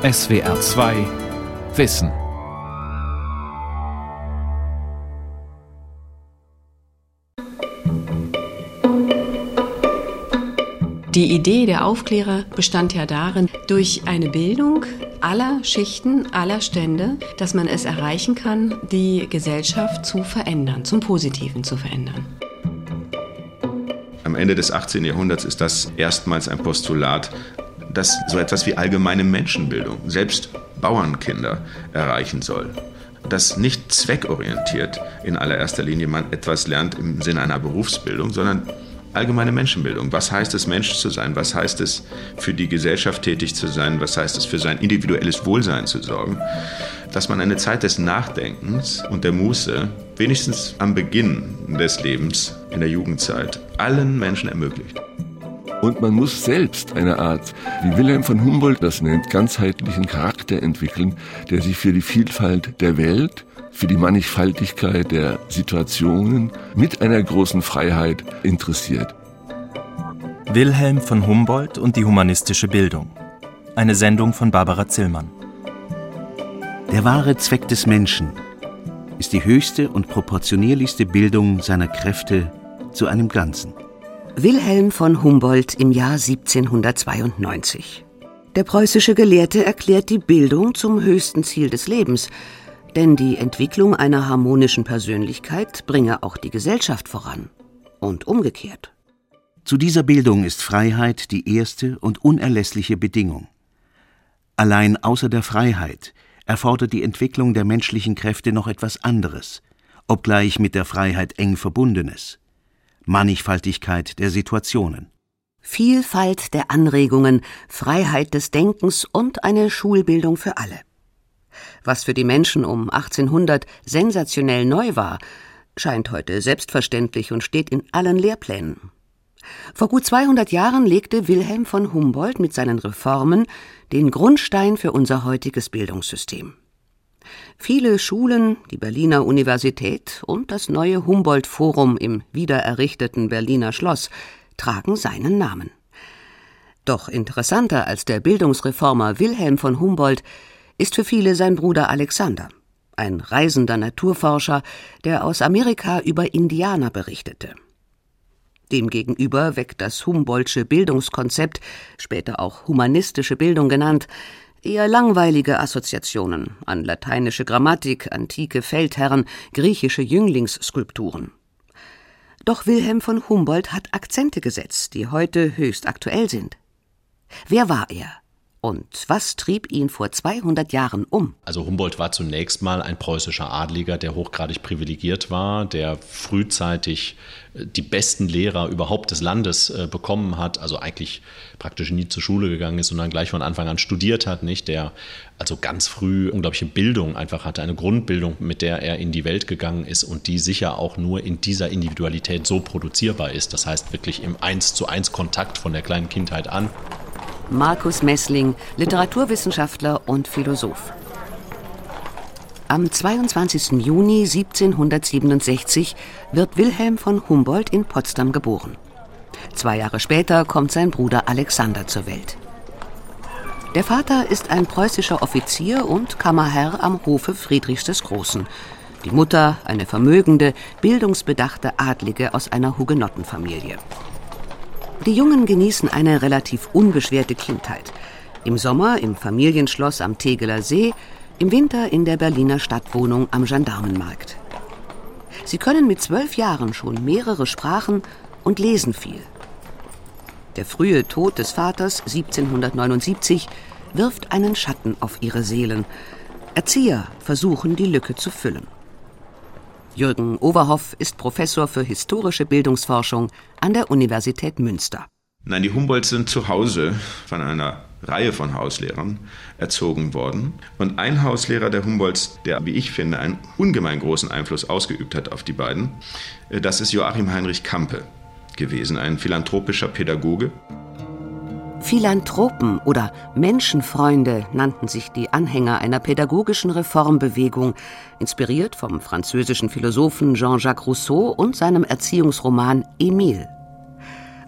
SWR 2 Wissen. Die Idee der Aufklärer bestand ja darin, durch eine Bildung aller Schichten, aller Stände, dass man es erreichen kann, die Gesellschaft zu verändern, zum Positiven zu verändern. Am Ende des 18. Jahrhunderts ist das erstmals ein Postulat, das so etwas wie allgemeine Menschenbildung, selbst Bauernkinder, erreichen soll. Dass nicht zweckorientiert in allererster Linie man etwas lernt im Sinne einer Berufsbildung, sondern allgemeine Menschenbildung. Was heißt es, Mensch zu sein? Was heißt es, für die Gesellschaft tätig zu sein? Was heißt es, für sein individuelles Wohlsein zu sorgen? Dass man eine Zeit des Nachdenkens und der Muße, wenigstens am Beginn des Lebens, in der Jugendzeit, allen Menschen ermöglicht. Und man muss selbst eine Art, wie Wilhelm von Humboldt das nennt, ganzheitlichen Charakter entwickeln, der sich für die Vielfalt der Welt für die Mannigfaltigkeit der Situationen mit einer großen Freiheit interessiert. Wilhelm von Humboldt und die humanistische Bildung. Eine Sendung von Barbara Zillmann. Der wahre Zweck des Menschen ist die höchste und proportionierlichste Bildung seiner Kräfte zu einem Ganzen. Wilhelm von Humboldt im Jahr 1792. Der preußische Gelehrte erklärt die Bildung zum höchsten Ziel des Lebens, denn die Entwicklung einer harmonischen Persönlichkeit bringe auch die Gesellschaft voran. Und umgekehrt. Zu dieser Bildung ist Freiheit die erste und unerlässliche Bedingung. Allein außer der Freiheit erfordert die Entwicklung der menschlichen Kräfte noch etwas anderes, obgleich mit der Freiheit eng verbundenes. Mannigfaltigkeit der Situationen. Vielfalt der Anregungen, Freiheit des Denkens und eine Schulbildung für alle. Was für die Menschen um 1800 sensationell neu war, scheint heute selbstverständlich und steht in allen Lehrplänen. Vor gut 200 Jahren legte Wilhelm von Humboldt mit seinen Reformen den Grundstein für unser heutiges Bildungssystem. Viele Schulen, die Berliner Universität und das neue Humboldt-Forum im wiedererrichteten Berliner Schloss tragen seinen Namen. Doch interessanter als der Bildungsreformer Wilhelm von Humboldt ist für viele sein Bruder Alexander, ein reisender Naturforscher, der aus Amerika über Indianer berichtete. Demgegenüber weckt das Humboldtsche Bildungskonzept, später auch humanistische Bildung genannt, eher langweilige Assoziationen an lateinische Grammatik, antike Feldherren, griechische Jünglingsskulpturen. Doch Wilhelm von Humboldt hat Akzente gesetzt, die heute höchst aktuell sind. Wer war er? Und was trieb ihn vor 200 Jahren um? Also Humboldt war zunächst mal ein preußischer Adliger, der hochgradig privilegiert war, der frühzeitig äh, die besten Lehrer überhaupt des Landes äh, bekommen hat, also eigentlich praktisch nie zur Schule gegangen ist, sondern gleich von Anfang an studiert hat, nicht? Der also ganz früh unglaubliche Bildung einfach hatte, eine Grundbildung, mit der er in die Welt gegangen ist und die sicher auch nur in dieser Individualität so produzierbar ist. Das heißt wirklich im Eins zu eins Kontakt von der kleinen Kindheit an. Markus Messling, Literaturwissenschaftler und Philosoph. Am 22. Juni 1767 wird Wilhelm von Humboldt in Potsdam geboren. Zwei Jahre später kommt sein Bruder Alexander zur Welt. Der Vater ist ein preußischer Offizier und Kammerherr am Hofe Friedrichs des Großen. Die Mutter eine vermögende, bildungsbedachte Adlige aus einer Hugenottenfamilie. Die Jungen genießen eine relativ unbeschwerte Kindheit. Im Sommer im Familienschloss am Tegeler See, im Winter in der Berliner Stadtwohnung am Gendarmenmarkt. Sie können mit zwölf Jahren schon mehrere Sprachen und lesen viel. Der frühe Tod des Vaters 1779 wirft einen Schatten auf ihre Seelen. Erzieher versuchen, die Lücke zu füllen. Jürgen Overhoff ist Professor für historische Bildungsforschung an der Universität Münster. Nein, die Humboldts sind zu Hause von einer Reihe von Hauslehrern erzogen worden. Und ein Hauslehrer der Humboldts, der, wie ich finde, einen ungemein großen Einfluss ausgeübt hat auf die beiden, äh, das ist Joachim Heinrich Kampe gewesen, ein philanthropischer Pädagoge, Philanthropen oder Menschenfreunde nannten sich die Anhänger einer pädagogischen Reformbewegung, inspiriert vom französischen Philosophen Jean-Jacques Rousseau und seinem Erziehungsroman Emile.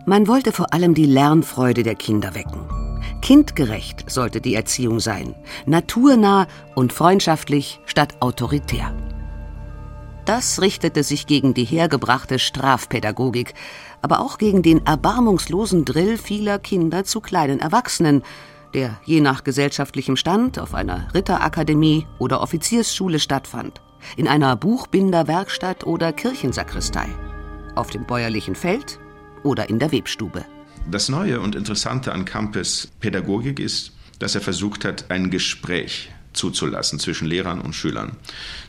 Man wollte vor allem die Lernfreude der Kinder wecken. Kindgerecht sollte die Erziehung sein, naturnah und freundschaftlich statt autoritär. Das richtete sich gegen die hergebrachte Strafpädagogik, aber auch gegen den erbarmungslosen Drill vieler Kinder zu kleinen Erwachsenen, der je nach gesellschaftlichem Stand auf einer Ritterakademie oder Offiziersschule stattfand, in einer Buchbinderwerkstatt oder Kirchensakristei, auf dem bäuerlichen Feld oder in der Webstube. Das Neue und Interessante an Campes Pädagogik ist, dass er versucht hat, ein Gespräch zuzulassen zwischen Lehrern und Schülern.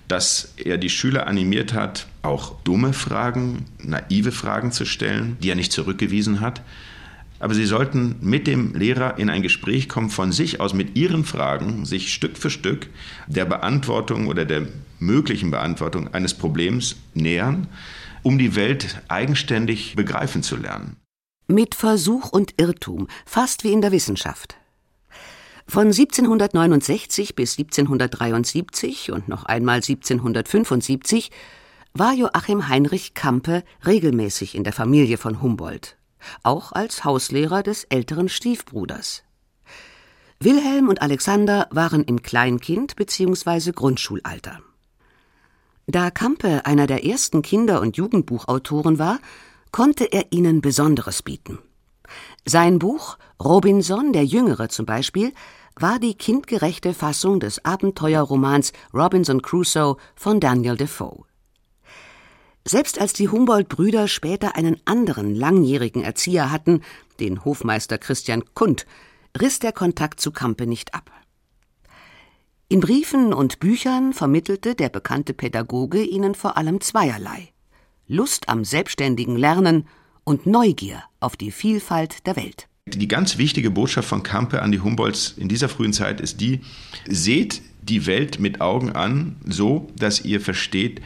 Dass er die Schüler animiert hat, auch dumme Fragen, naive Fragen zu stellen, die er nicht zurückgewiesen hat. Aber sie sollten mit dem Lehrer in ein Gespräch kommen, von sich aus mit ihren Fragen, sich Stück für Stück der Beantwortung oder der möglichen Beantwortung eines Problems nähern, um die Welt eigenständig begreifen zu lernen. Mit Versuch und Irrtum, fast wie in der Wissenschaft. Von 1769 bis 1773 und noch einmal 1775 war Joachim Heinrich Campe regelmäßig in der Familie von Humboldt, auch als Hauslehrer des älteren Stiefbruders. Wilhelm und Alexander waren im Kleinkind bzw. Grundschulalter. Da Campe einer der ersten Kinder- und Jugendbuchautoren war, konnte er ihnen Besonderes bieten. Sein Buch Robinson der Jüngere zum Beispiel war die kindgerechte Fassung des Abenteuerromans Robinson Crusoe von Daniel Defoe. Selbst als die Humboldt-Brüder später einen anderen langjährigen Erzieher hatten, den Hofmeister Christian Kund, riss der Kontakt zu Campe nicht ab. In Briefen und Büchern vermittelte der bekannte Pädagoge ihnen vor allem zweierlei Lust am selbstständigen Lernen und Neugier auf die Vielfalt der Welt. Die ganz wichtige Botschaft von Campe an die Humboldts in dieser frühen Zeit ist die, seht die Welt mit Augen an, so dass ihr versteht,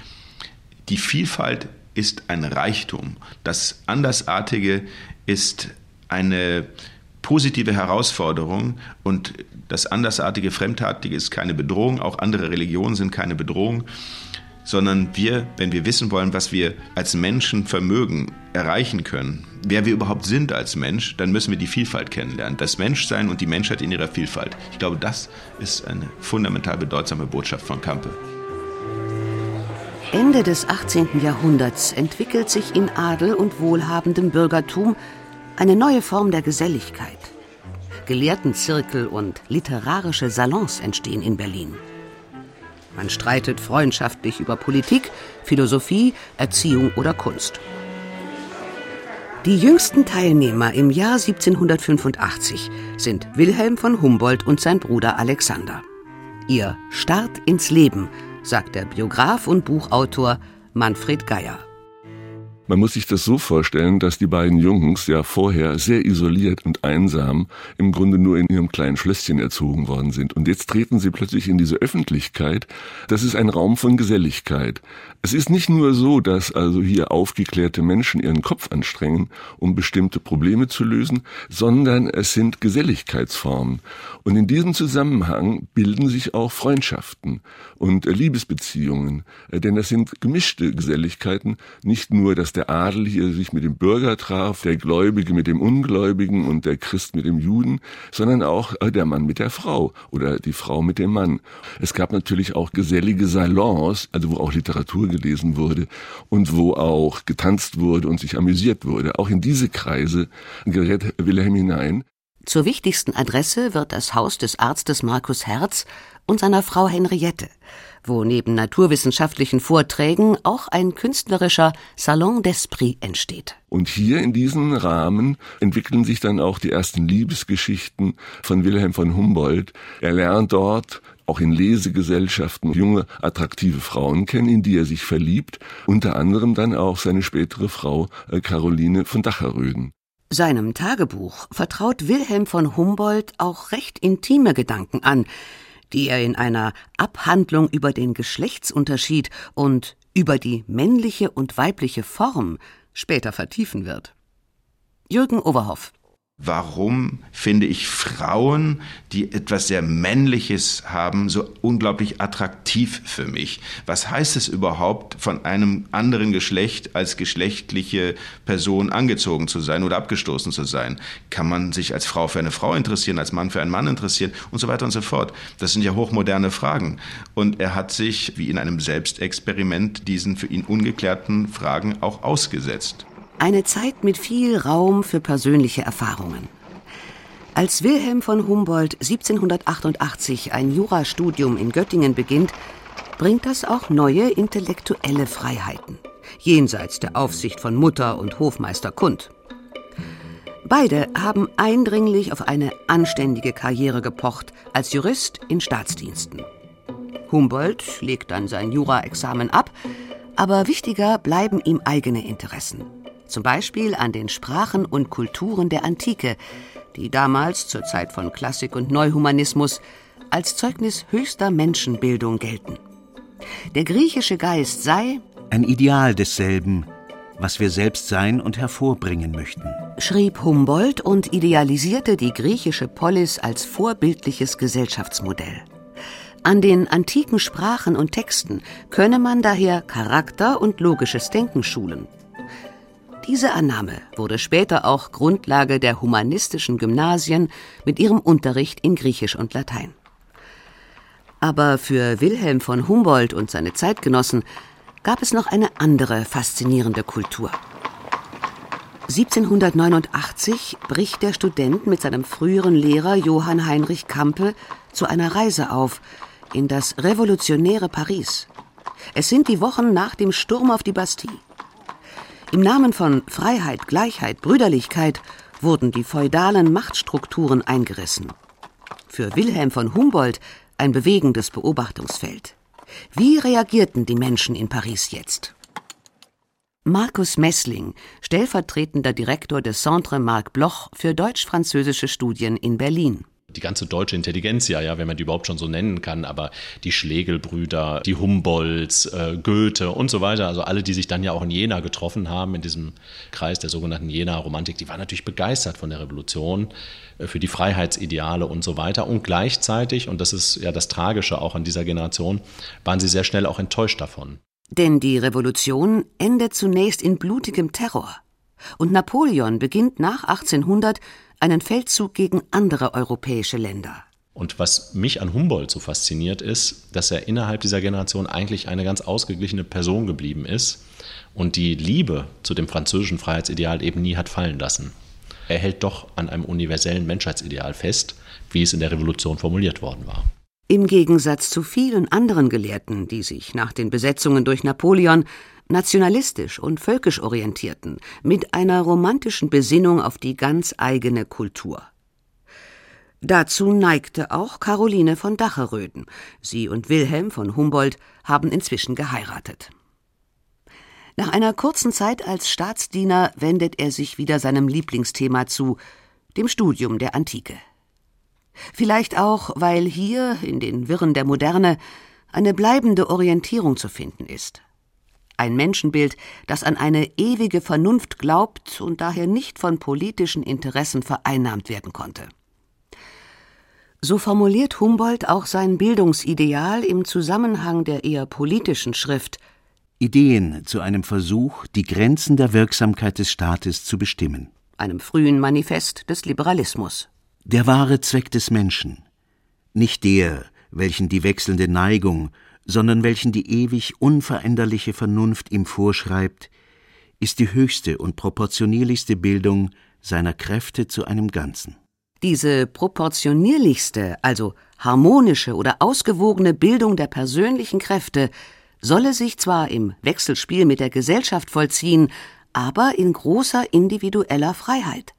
die Vielfalt ist ein Reichtum. Das Andersartige ist eine positive Herausforderung und das Andersartige, Fremdartige ist keine Bedrohung, auch andere Religionen sind keine Bedrohung sondern wir, wenn wir wissen wollen, was wir als Menschen vermögen, erreichen können, wer wir überhaupt sind als Mensch, dann müssen wir die Vielfalt kennenlernen. Das Menschsein und die Menschheit in ihrer Vielfalt. Ich glaube, das ist eine fundamental bedeutsame Botschaft von Campe. Ende des 18. Jahrhunderts entwickelt sich in Adel und wohlhabendem Bürgertum eine neue Form der Geselligkeit. Gelehrtenzirkel und literarische Salons entstehen in Berlin. Man streitet freundschaftlich über Politik, Philosophie, Erziehung oder Kunst. Die jüngsten Teilnehmer im Jahr 1785 sind Wilhelm von Humboldt und sein Bruder Alexander. Ihr Start ins Leben, sagt der Biograf und Buchautor Manfred Geier. Man muss sich das so vorstellen, dass die beiden Jungs ja vorher sehr isoliert und einsam im Grunde nur in ihrem kleinen Schlösschen erzogen worden sind. Und jetzt treten sie plötzlich in diese Öffentlichkeit. Das ist ein Raum von Geselligkeit. Es ist nicht nur so, dass also hier aufgeklärte Menschen ihren Kopf anstrengen, um bestimmte Probleme zu lösen, sondern es sind Geselligkeitsformen. Und in diesem Zusammenhang bilden sich auch Freundschaften und Liebesbeziehungen. Denn das sind gemischte Geselligkeiten, nicht nur das der Adel hier sich mit dem Bürger traf, der Gläubige mit dem Ungläubigen und der Christ mit dem Juden, sondern auch äh, der Mann mit der Frau oder die Frau mit dem Mann. Es gab natürlich auch gesellige Salons, also wo auch Literatur gelesen wurde und wo auch getanzt wurde und sich amüsiert wurde. Auch in diese Kreise gerät Wilhelm hinein. Zur wichtigsten Adresse wird das Haus des Arztes Markus Herz und seiner Frau Henriette wo neben naturwissenschaftlichen Vorträgen auch ein künstlerischer Salon d'Esprit entsteht. Und hier in diesem Rahmen entwickeln sich dann auch die ersten Liebesgeschichten von Wilhelm von Humboldt. Er lernt dort auch in Lesegesellschaften junge, attraktive Frauen kennen, in die er sich verliebt, unter anderem dann auch seine spätere Frau äh, Caroline von Dacheröden. Seinem Tagebuch vertraut Wilhelm von Humboldt auch recht intime Gedanken an, die er in einer Abhandlung über den Geschlechtsunterschied und über die männliche und weibliche Form später vertiefen wird. Jürgen Overhoff Warum finde ich Frauen, die etwas sehr Männliches haben, so unglaublich attraktiv für mich? Was heißt es überhaupt, von einem anderen Geschlecht als geschlechtliche Person angezogen zu sein oder abgestoßen zu sein? Kann man sich als Frau für eine Frau interessieren, als Mann für einen Mann interessieren und so weiter und so fort? Das sind ja hochmoderne Fragen. Und er hat sich, wie in einem Selbstexperiment, diesen für ihn ungeklärten Fragen auch ausgesetzt. Eine Zeit mit viel Raum für persönliche Erfahrungen. Als Wilhelm von Humboldt 1788 ein Jurastudium in Göttingen beginnt, bringt das auch neue intellektuelle Freiheiten, jenseits der Aufsicht von Mutter und Hofmeister Kund. Beide haben eindringlich auf eine anständige Karriere gepocht als Jurist in Staatsdiensten. Humboldt legt dann sein Juraexamen ab, aber wichtiger bleiben ihm eigene Interessen zum Beispiel an den Sprachen und Kulturen der Antike, die damals zur Zeit von Klassik und Neuhumanismus als Zeugnis höchster Menschenbildung gelten. Der griechische Geist sei ein Ideal desselben, was wir selbst sein und hervorbringen möchten, schrieb Humboldt und idealisierte die griechische Polis als vorbildliches Gesellschaftsmodell. An den antiken Sprachen und Texten könne man daher Charakter und logisches Denken schulen. Diese Annahme wurde später auch Grundlage der humanistischen Gymnasien mit ihrem Unterricht in Griechisch und Latein. Aber für Wilhelm von Humboldt und seine Zeitgenossen gab es noch eine andere faszinierende Kultur. 1789 bricht der Student mit seinem früheren Lehrer Johann Heinrich Campe zu einer Reise auf in das revolutionäre Paris. Es sind die Wochen nach dem Sturm auf die Bastille. Im Namen von Freiheit, Gleichheit, Brüderlichkeit wurden die feudalen Machtstrukturen eingerissen. Für Wilhelm von Humboldt ein bewegendes Beobachtungsfeld. Wie reagierten die Menschen in Paris jetzt? Markus Messling, stellvertretender Direktor des Centre Marc Bloch für deutsch-französische Studien in Berlin die ganze deutsche Intelligenz, ja, wenn man die überhaupt schon so nennen kann, aber die Schlegelbrüder, die Humboldts, äh, Goethe und so weiter, also alle, die sich dann ja auch in Jena getroffen haben, in diesem Kreis der sogenannten Jena-Romantik, die waren natürlich begeistert von der Revolution, äh, für die Freiheitsideale und so weiter. Und gleichzeitig, und das ist ja das Tragische auch an dieser Generation, waren sie sehr schnell auch enttäuscht davon. Denn die Revolution endet zunächst in blutigem Terror. Und Napoleon beginnt nach 1800 einen Feldzug gegen andere europäische Länder. Und was mich an Humboldt so fasziniert, ist, dass er innerhalb dieser Generation eigentlich eine ganz ausgeglichene Person geblieben ist und die Liebe zu dem französischen Freiheitsideal eben nie hat fallen lassen. Er hält doch an einem universellen Menschheitsideal fest, wie es in der Revolution formuliert worden war. Im Gegensatz zu vielen anderen Gelehrten, die sich nach den Besetzungen durch Napoleon nationalistisch und völkisch orientierten, mit einer romantischen Besinnung auf die ganz eigene Kultur. Dazu neigte auch Caroline von Dacheröden. Sie und Wilhelm von Humboldt haben inzwischen geheiratet. Nach einer kurzen Zeit als Staatsdiener wendet er sich wieder seinem Lieblingsthema zu, dem Studium der Antike. Vielleicht auch, weil hier in den Wirren der Moderne eine bleibende Orientierung zu finden ist ein Menschenbild, das an eine ewige Vernunft glaubt und daher nicht von politischen Interessen vereinnahmt werden konnte. So formuliert Humboldt auch sein Bildungsideal im Zusammenhang der eher politischen Schrift Ideen zu einem Versuch, die Grenzen der Wirksamkeit des Staates zu bestimmen, einem frühen Manifest des Liberalismus. Der wahre Zweck des Menschen, nicht der, welchen die wechselnde Neigung sondern welchen die ewig unveränderliche Vernunft ihm vorschreibt, ist die höchste und proportionierlichste Bildung seiner Kräfte zu einem Ganzen. Diese proportionierlichste, also harmonische oder ausgewogene Bildung der persönlichen Kräfte solle sich zwar im Wechselspiel mit der Gesellschaft vollziehen, aber in großer individueller Freiheit,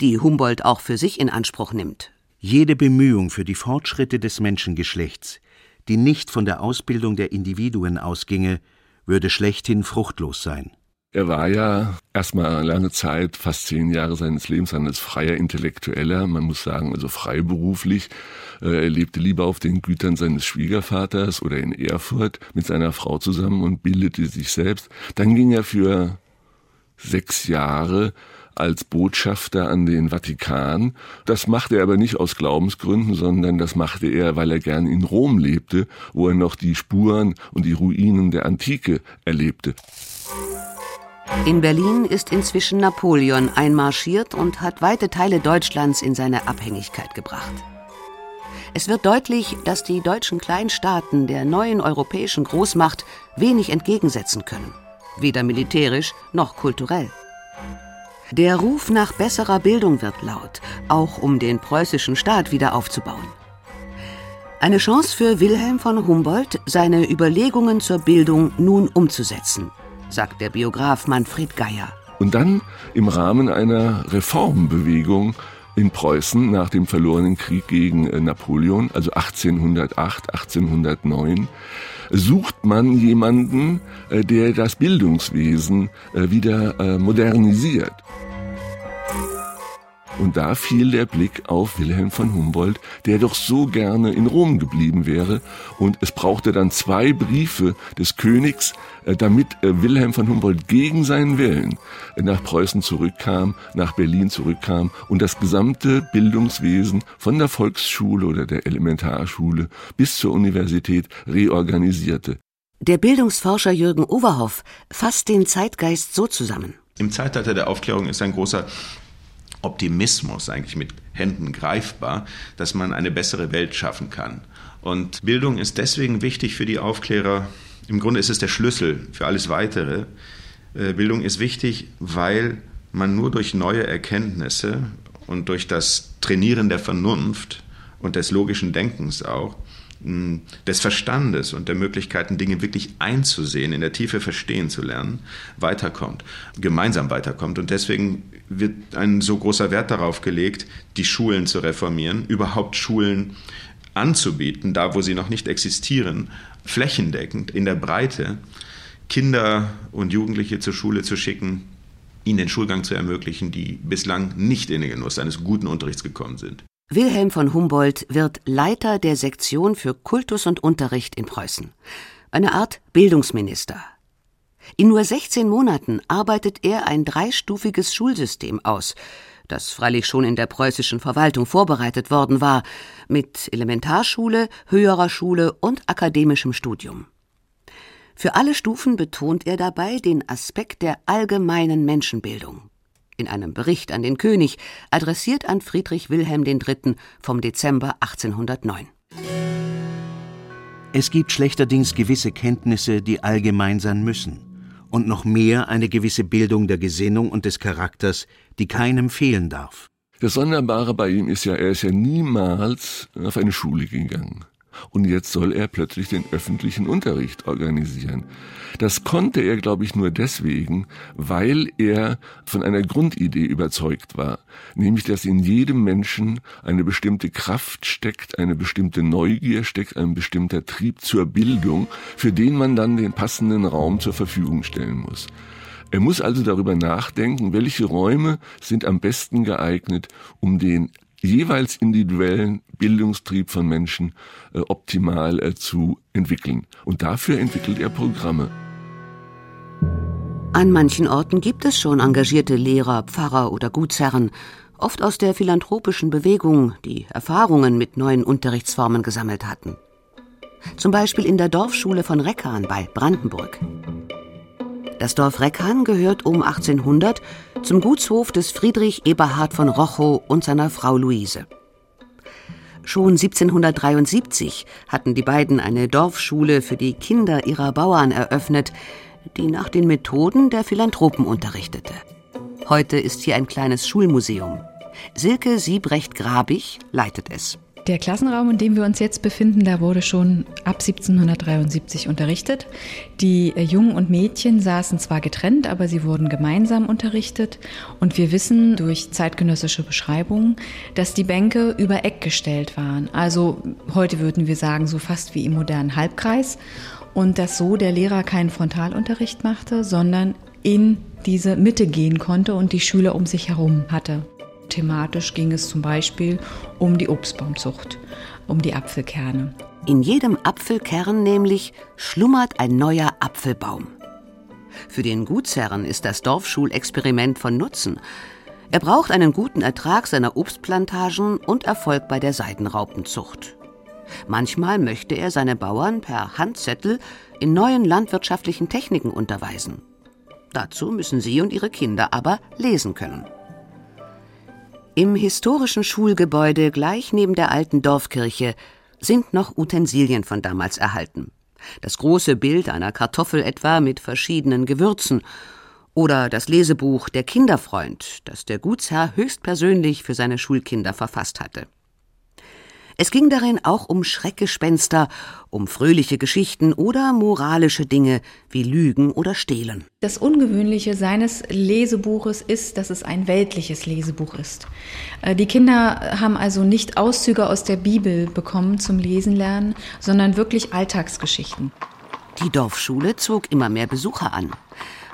die Humboldt auch für sich in Anspruch nimmt. Jede Bemühung für die Fortschritte des Menschengeschlechts die nicht von der Ausbildung der Individuen ausginge, würde schlechthin fruchtlos sein. Er war ja erstmal lange Zeit, fast zehn Jahre seines Lebens, als freier Intellektueller, man muss sagen, also freiberuflich. Äh, er lebte lieber auf den Gütern seines Schwiegervaters oder in Erfurt mit seiner Frau zusammen und bildete sich selbst. Dann ging er für sechs Jahre als Botschafter an den Vatikan. Das machte er aber nicht aus Glaubensgründen, sondern das machte er, weil er gern in Rom lebte, wo er noch die Spuren und die Ruinen der Antike erlebte. In Berlin ist inzwischen Napoleon einmarschiert und hat weite Teile Deutschlands in seine Abhängigkeit gebracht. Es wird deutlich, dass die deutschen Kleinstaaten der neuen europäischen Großmacht wenig entgegensetzen können, weder militärisch noch kulturell. Der Ruf nach besserer Bildung wird laut, auch um den preußischen Staat wieder aufzubauen. Eine Chance für Wilhelm von Humboldt, seine Überlegungen zur Bildung nun umzusetzen, sagt der Biograf Manfred Geier. Und dann im Rahmen einer Reformbewegung in Preußen nach dem verlorenen Krieg gegen äh, Napoleon, also 1808, 1809, sucht man jemanden, äh, der das Bildungswesen äh, wieder modernisiert. Und da fiel der Blick auf Wilhelm von Humboldt, der doch so gerne in Rom geblieben wäre. Und es brauchte dann zwei Briefe des Königs, äh, damit äh, Wilhelm von Humboldt gegen seinen Willen äh, nach Preußen zurückkam, nach Berlin zurückkam und das gesamte Bildungswesen von der Volksschule oder der Elementarschule bis zur Universität reorganisierte. Der Bildungsforscher Jürgen Overhoff fasst den Zeitgeist so zusammen. Im Zeitalter der Aufklärung ist ein großer Optimismus eigentlich mit Händen greifbar, dass man eine bessere Welt schaffen kann. Und Bildung ist deswegen wichtig für die Aufklärer. Im Grunde ist es der Schlüssel für alles Weitere. Äh, Bildung ist wichtig, weil man nur durch neue Erkenntnisse und durch das Trainieren der Vernunft und des logischen Denkens auch des Verstandes und der Möglichkeiten, Dinge wirklich einzusehen, in der Tiefe verstehen zu lernen, weiterkommt, gemeinsam weiterkommt. Und deswegen wird ein so großer Wert darauf gelegt, die Schulen zu reformieren, überhaupt Schulen anzubieten, da wo sie noch nicht existieren, flächendeckend, in der Breite, Kinder und Jugendliche zur Schule zu schicken, ihnen den Schulgang zu ermöglichen, die bislang nicht in den Genuss eines guten Unterrichts gekommen sind. Wilhelm von Humboldt wird Leiter der Sektion für Kultus und Unterricht in Preußen. Eine Art Bildungsminister. In nur 16 Monaten arbeitet er ein dreistufiges Schulsystem aus, das freilich schon in der preußischen Verwaltung vorbereitet worden war, mit Elementarschule, höherer Schule und akademischem Studium. Für alle Stufen betont er dabei den Aspekt der allgemeinen Menschenbildung in einem Bericht an den König, adressiert an Friedrich Wilhelm III. vom Dezember 1809. Es gibt schlechterdings gewisse Kenntnisse, die allgemein sein müssen, und noch mehr eine gewisse Bildung der Gesinnung und des Charakters, die keinem fehlen darf. Das Sonderbare bei ihm ist ja, er ist ja niemals auf eine Schule gegangen und jetzt soll er plötzlich den öffentlichen Unterricht organisieren. Das konnte er, glaube ich, nur deswegen, weil er von einer Grundidee überzeugt war, nämlich dass in jedem Menschen eine bestimmte Kraft steckt, eine bestimmte Neugier steckt, ein bestimmter Trieb zur Bildung, für den man dann den passenden Raum zur Verfügung stellen muss. Er muss also darüber nachdenken, welche Räume sind am besten geeignet, um den jeweils individuellen Bildungstrieb von Menschen äh, optimal äh, zu entwickeln. Und dafür entwickelt er Programme. An manchen Orten gibt es schon engagierte Lehrer, Pfarrer oder Gutsherren, oft aus der philanthropischen Bewegung, die Erfahrungen mit neuen Unterrichtsformen gesammelt hatten. Zum Beispiel in der Dorfschule von Reckan bei Brandenburg. Das Dorf Reckan gehört um 1800 zum Gutshof des Friedrich Eberhard von Rochow und seiner Frau Luise. Schon 1773 hatten die beiden eine Dorfschule für die Kinder ihrer Bauern eröffnet, die nach den Methoden der Philanthropen unterrichtete. Heute ist hier ein kleines Schulmuseum. Silke Siebrecht-Grabig leitet es. Der Klassenraum, in dem wir uns jetzt befinden, da wurde schon ab 1773 unterrichtet. Die äh, Jungen und Mädchen saßen zwar getrennt, aber sie wurden gemeinsam unterrichtet. Und wir wissen durch zeitgenössische Beschreibungen, dass die Bänke über Eck gestellt waren. Also heute würden wir sagen, so fast wie im modernen Halbkreis. Und dass so der Lehrer keinen Frontalunterricht machte, sondern in diese Mitte gehen konnte und die Schüler um sich herum hatte. Thematisch ging es zum Beispiel um die Obstbaumzucht, um die Apfelkerne. In jedem Apfelkern nämlich schlummert ein neuer Apfelbaum. Für den Gutsherren ist das Dorfschulexperiment von Nutzen. Er braucht einen guten Ertrag seiner Obstplantagen und Erfolg bei der Seidenraupenzucht. Manchmal möchte er seine Bauern per Handzettel in neuen landwirtschaftlichen Techniken unterweisen. Dazu müssen sie und ihre Kinder aber lesen können. Im historischen Schulgebäude gleich neben der alten Dorfkirche sind noch Utensilien von damals erhalten. Das große Bild einer Kartoffel etwa mit verschiedenen Gewürzen oder das Lesebuch Der Kinderfreund, das der Gutsherr höchstpersönlich für seine Schulkinder verfasst hatte. Es ging darin auch um Schreckgespenster, um fröhliche Geschichten oder moralische Dinge wie Lügen oder Stehlen. Das Ungewöhnliche seines Lesebuches ist, dass es ein weltliches Lesebuch ist. Äh, die Kinder haben also nicht Auszüge aus der Bibel bekommen zum Lesen lernen, sondern wirklich Alltagsgeschichten. Die Dorfschule zog immer mehr Besucher an.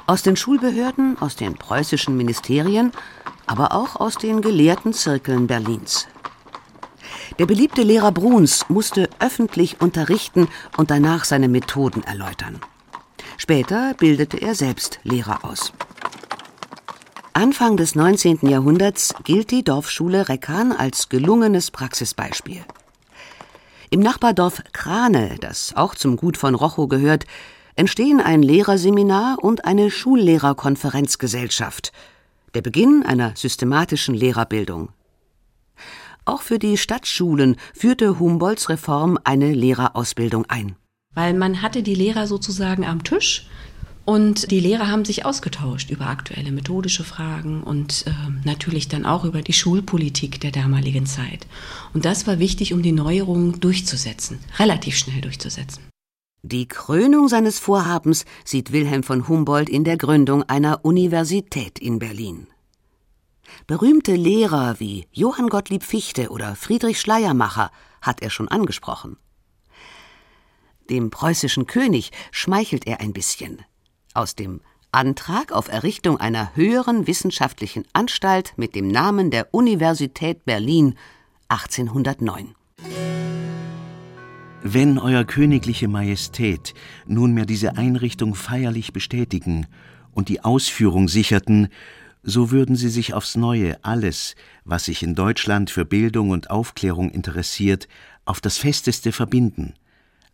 Aus den Schulbehörden, aus den preußischen Ministerien, aber auch aus den gelehrten Zirkeln Berlins. Der beliebte Lehrer Bruns musste öffentlich unterrichten und danach seine Methoden erläutern. Später bildete er selbst Lehrer aus. Anfang des 19. Jahrhunderts gilt die Dorfschule Reckan als gelungenes Praxisbeispiel. Im Nachbardorf Krane, das auch zum Gut von Rochow gehört, entstehen ein Lehrerseminar und eine Schullehrerkonferenzgesellschaft, der Beginn einer systematischen Lehrerbildung. Auch für die Stadtschulen führte Humboldts Reform eine Lehrerausbildung ein. Weil man hatte die Lehrer sozusagen am Tisch und die Lehrer haben sich ausgetauscht über aktuelle methodische Fragen und äh, natürlich dann auch über die Schulpolitik der damaligen Zeit. Und das war wichtig, um die Neuerungen durchzusetzen, relativ schnell durchzusetzen. Die Krönung seines Vorhabens sieht Wilhelm von Humboldt in der Gründung einer Universität in Berlin. Berühmte Lehrer wie Johann Gottlieb Fichte oder Friedrich Schleiermacher hat er schon angesprochen. Dem preußischen König schmeichelt er ein bisschen. Aus dem Antrag auf Errichtung einer höheren wissenschaftlichen Anstalt mit dem Namen der Universität Berlin 1809. Wenn Euer Königliche Majestät nunmehr diese Einrichtung feierlich bestätigen und die Ausführung sicherten, so würden sie sich aufs neue alles, was sich in Deutschland für Bildung und Aufklärung interessiert, auf das festeste verbinden,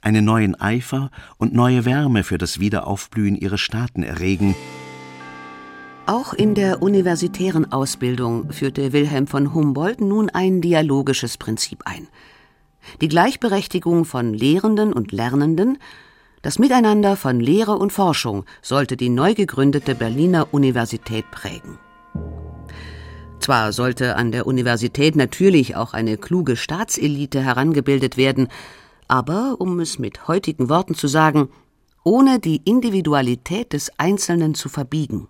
einen neuen Eifer und neue Wärme für das Wiederaufblühen ihrer Staaten erregen. Auch in der universitären Ausbildung führte Wilhelm von Humboldt nun ein dialogisches Prinzip ein. Die Gleichberechtigung von Lehrenden und Lernenden das Miteinander von Lehre und Forschung sollte die neu gegründete Berliner Universität prägen. Zwar sollte an der Universität natürlich auch eine kluge Staatselite herangebildet werden, aber, um es mit heutigen Worten zu sagen, ohne die Individualität des Einzelnen zu verbiegen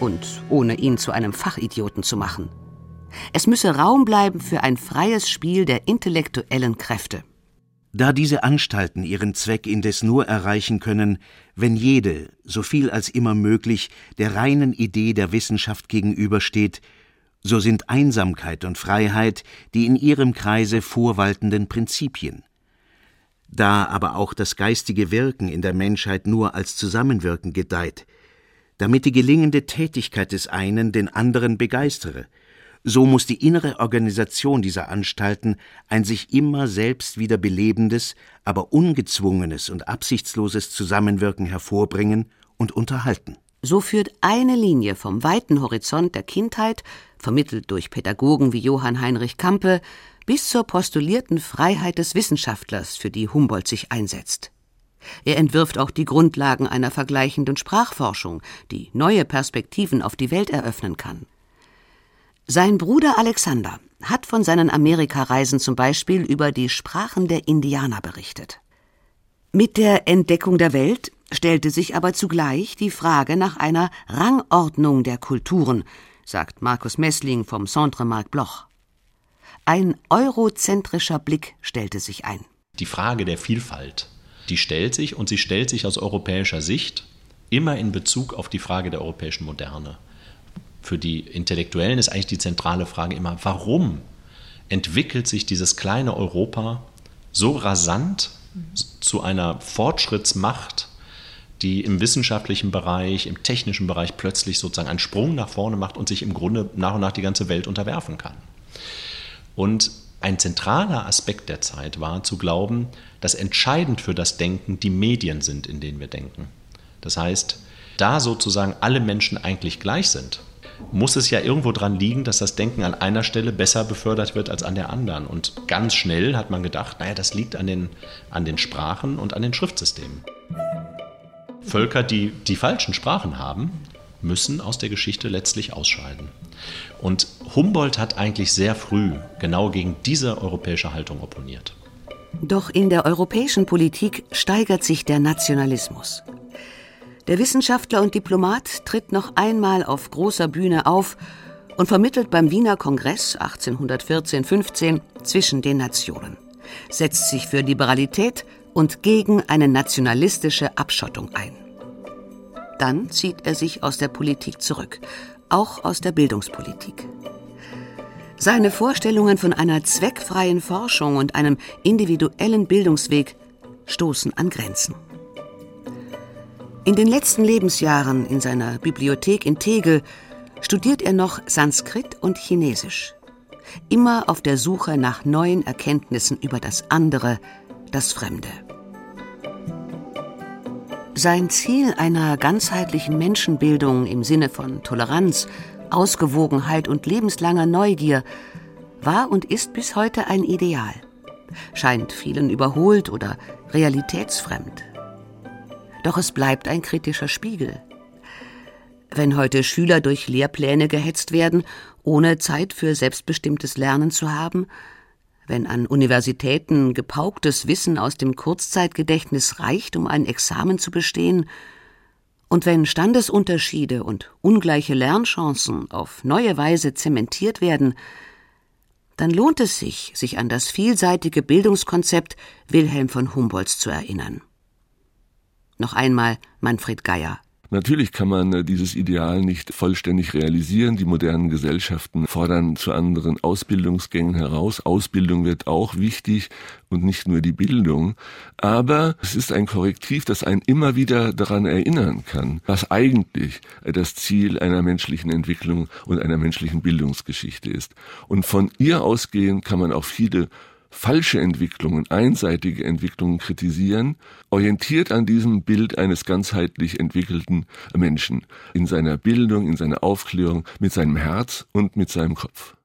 und ohne ihn zu einem Fachidioten zu machen. Es müsse Raum bleiben für ein freies Spiel der intellektuellen Kräfte. Da diese Anstalten ihren Zweck indes nur erreichen können, wenn jede, so viel als immer möglich, der reinen Idee der Wissenschaft gegenübersteht, so sind Einsamkeit und Freiheit die in ihrem Kreise vorwaltenden Prinzipien. Da aber auch das geistige Wirken in der Menschheit nur als Zusammenwirken gedeiht, damit die gelingende Tätigkeit des einen den anderen begeistere, so muss die innere Organisation dieser Anstalten ein sich immer selbst wieder belebendes, aber ungezwungenes und absichtsloses Zusammenwirken hervorbringen und unterhalten. So führt eine Linie vom weiten Horizont der Kindheit, vermittelt durch Pädagogen wie Johann Heinrich Campe, bis zur postulierten Freiheit des Wissenschaftlers, für die Humboldt sich einsetzt. Er entwirft auch die Grundlagen einer vergleichenden Sprachforschung, die neue Perspektiven auf die Welt eröffnen kann. Sein Bruder Alexander hat von seinen Amerikareisen zum Beispiel über die Sprachen der Indianer berichtet. Mit der Entdeckung der Welt stellte sich aber zugleich die Frage nach einer Rangordnung der Kulturen, sagt Markus Messling vom Centre Marc Bloch. Ein eurozentrischer Blick stellte sich ein. Die Frage der Vielfalt, die stellt sich und sie stellt sich aus europäischer Sicht immer in Bezug auf die Frage der europäischen Moderne für die Intellektuellen ist eigentlich die zentrale Frage immer, warum entwickelt sich dieses kleine Europa so rasant zu einer Fortschrittsmacht, die im wissenschaftlichen Bereich, im technischen Bereich plötzlich sozusagen einen Sprung nach vorne macht und sich im Grunde nach und nach die ganze Welt unterwerfen kann. Und ein zentraler Aspekt der Zeit war zu glauben, dass entscheidend für das Denken die Medien sind, in denen wir denken. Das heißt, da sozusagen alle Menschen eigentlich gleich sind, muss es ja irgendwo dran liegen, dass das Denken an einer Stelle besser befördert wird als an der anderen. Und ganz schnell hat man gedacht, naja, das liegt an den, an den Sprachen und an den Schriftsystemen. Völker, die die falschen Sprachen haben, müssen aus der Geschichte letztlich ausscheiden. Und Humboldt hat eigentlich sehr früh genau gegen diese europäische Haltung opponiert. Doch in der europäischen Politik steigert sich der Nationalismus. Der Wissenschaftler und Diplomat tritt noch einmal auf großer Bühne auf und vermittelt beim Wiener Kongress 1814-15 zwischen den Nationen, setzt sich für Liberalität und gegen eine nationalistische Abschottung ein. Dann zieht er sich aus der Politik zurück, auch aus der Bildungspolitik. Seine Vorstellungen von einer zweckfreien Forschung und einem individuellen Bildungsweg stoßen an Grenzen. In den letzten Lebensjahren in seiner Bibliothek in Tegel studiert er noch Sanskrit und Chinesisch. Immer auf der Suche nach neuen Erkenntnissen über das andere, das Fremde. Sein Ziel einer ganzheitlichen Menschenbildung im Sinne von Toleranz, Ausgewogenheit und lebenslanger Neugier war und ist bis heute ein Ideal, scheint vielen überholt oder realitätsfremd. Doch es bleibt ein kritischer Spiegel. Wenn heute Schüler durch Lehrpläne gehetzt werden, ohne Zeit für selbstbestimmtes Lernen zu haben, wenn an Universitäten gepauktes Wissen aus dem Kurzzeitgedächtnis reicht, um ein Examen zu bestehen, und wenn Standesunterschiede und ungleiche Lernchancen auf neue Weise zementiert werden, dann lohnt es sich, sich an das vielseitige Bildungskonzept Wilhelm von Humboldts zu erinnern. Noch einmal Manfred Geier. Natürlich kann man äh, dieses Ideal nicht vollständig realisieren. Die modernen Gesellschaften fordern zu anderen Ausbildungsgängen heraus. Ausbildung wird auch wichtig und nicht nur die Bildung. Aber es ist ein Korrektiv, das einen immer wieder daran erinnern kann, was eigentlich das Ziel einer menschlichen Entwicklung und einer menschlichen Bildungsgeschichte ist. Und von ihr ausgehend kann man auch viele falsche Entwicklungen, einseitige Entwicklungen kritisieren, orientiert an diesem Bild eines ganzheitlich entwickelten Menschen in seiner Bildung, in seiner Aufklärung, mit seinem Herz und mit seinem Kopf.